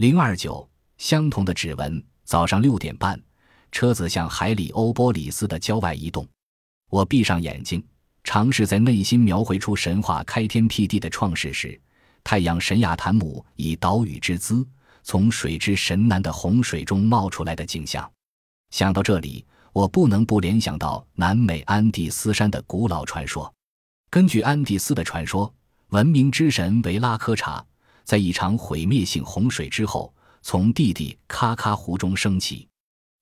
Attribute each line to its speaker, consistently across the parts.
Speaker 1: 零二九，相同的指纹。早上六点半，车子向海里欧波里斯的郊外移动。我闭上眼睛，尝试在内心描绘出神话开天辟地的创世时，太阳神亚坦姆以岛屿之姿从水之神南的洪水中冒出来的景象。想到这里，我不能不联想到南美安第斯山的古老传说。根据安第斯的传说，文明之神维拉科查。在一场毁灭性洪水之后，从弟弟喀喀湖中升起。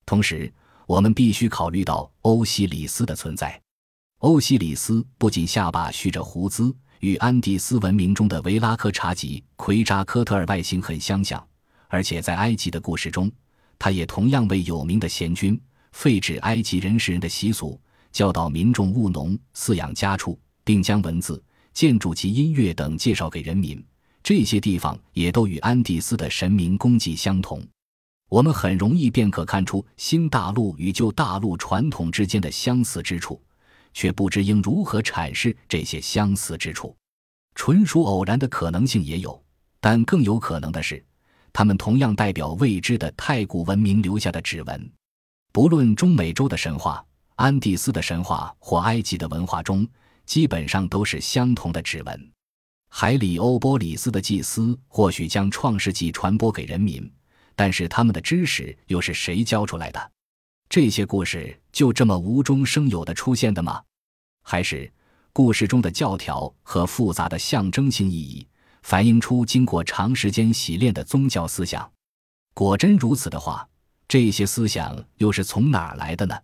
Speaker 1: 同时，我们必须考虑到欧西里斯的存在。欧西里斯不仅下巴蓄着胡子，与安第斯文明中的维拉科查吉奎扎科特尔外形很相像，而且在埃及的故事中，他也同样为有名的贤君，废止埃及人世人的习俗，教导民众务农、饲养家畜，并将文字、建筑及音乐等介绍给人民。这些地方也都与安第斯的神明功绩相同，我们很容易便可看出新大陆与旧大陆传统之间的相似之处，却不知应如何阐释这些相似之处。纯属偶然的可能性也有，但更有可能的是，它们同样代表未知的太古文明留下的指纹。不论中美洲的神话、安第斯的神话或埃及的文化中，基本上都是相同的指纹。海里欧波里斯的祭司或许将创世纪传播给人民，但是他们的知识又是谁教出来的？这些故事就这么无中生有的出现的吗？还是故事中的教条和复杂的象征性意义反映出经过长时间洗练的宗教思想？果真如此的话，这些思想又是从哪儿来的呢？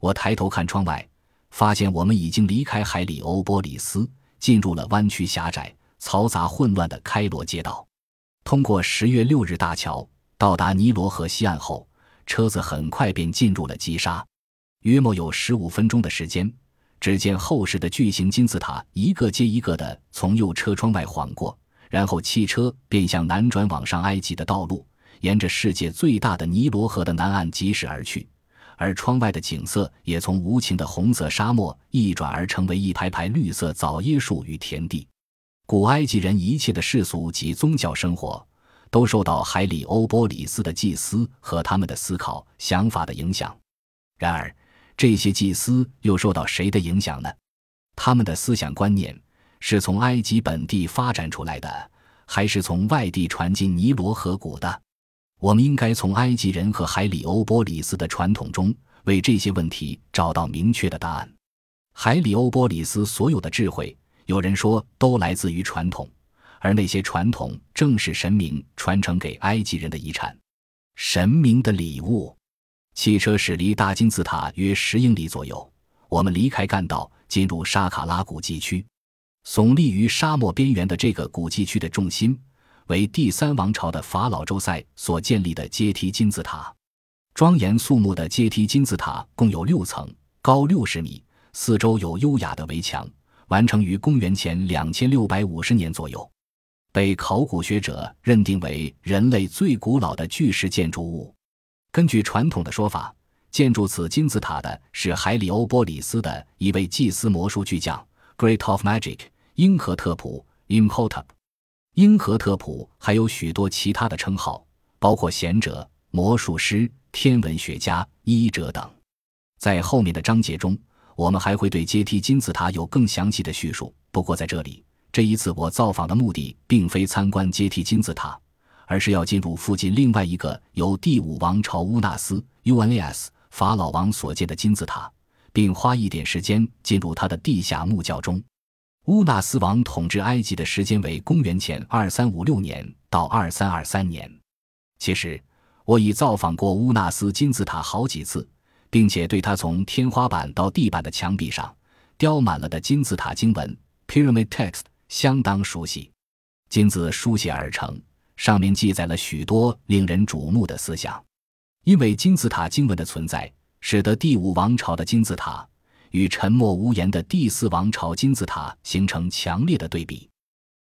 Speaker 1: 我抬头看窗外，发现我们已经离开海里欧波里斯。进入了弯曲狭窄、嘈杂混乱的开罗街道。通过十月六日大桥，到达尼罗河西岸后，车子很快便进入了基沙。约莫有十五分钟的时间，只见厚实的巨型金字塔一个接一个的从右车窗外晃过，然后汽车便向南转往上埃及的道路，沿着世界最大的尼罗河的南岸疾驶而去。而窗外的景色也从无情的红色沙漠一转而成为一排排绿色枣椰树与田地。古埃及人一切的世俗及宗教生活，都受到海里欧波里斯的祭司和他们的思考想法的影响。然而，这些祭司又受到谁的影响呢？他们的思想观念是从埃及本地发展出来的，还是从外地传进尼罗河谷的？我们应该从埃及人和海里欧波里斯的传统中为这些问题找到明确的答案。海里欧波里斯所有的智慧，有人说都来自于传统，而那些传统正是神明传承给埃及人的遗产，神明的礼物。汽车驶离大金字塔约十英里左右，我们离开干道，进入沙卡拉古迹区。耸立于沙漠边缘的这个古迹区的重心。为第三王朝的法老周塞所建立的阶梯金字塔，庄严肃穆的阶梯金字塔共有六层，高六十米，四周有优雅的围墙，完成于公元前两千六百五十年左右，被考古学者认定为人类最古老的巨石建筑物。根据传统的说法，建筑此金字塔的是海里欧波里斯的一位祭司魔术巨匠 Great of Magic 英和特普 Imhotep。英和特普还有许多其他的称号，包括贤者、魔术师、天文学家、医者等。在后面的章节中，我们还会对阶梯金字塔有更详细的叙述。不过在这里，这一次我造访的目的并非参观阶梯金字塔，而是要进入附近另外一个由第五王朝乌纳斯 （Unas） 法老王所建的金字塔，并花一点时间进入他的地下墓窖中。乌纳斯王统治埃及的时间为公元前二三五六年到二三二三年。其实，我已造访过乌纳斯金字塔好几次，并且对他从天花板到地板的墙壁上雕满了的金字塔经文 （Pyramid Text） 相当熟悉。金字书写而成，上面记载了许多令人瞩目的思想。因为金字塔经文的存在，使得第五王朝的金字塔。与沉默无言的第四王朝金字塔形成强烈的对比。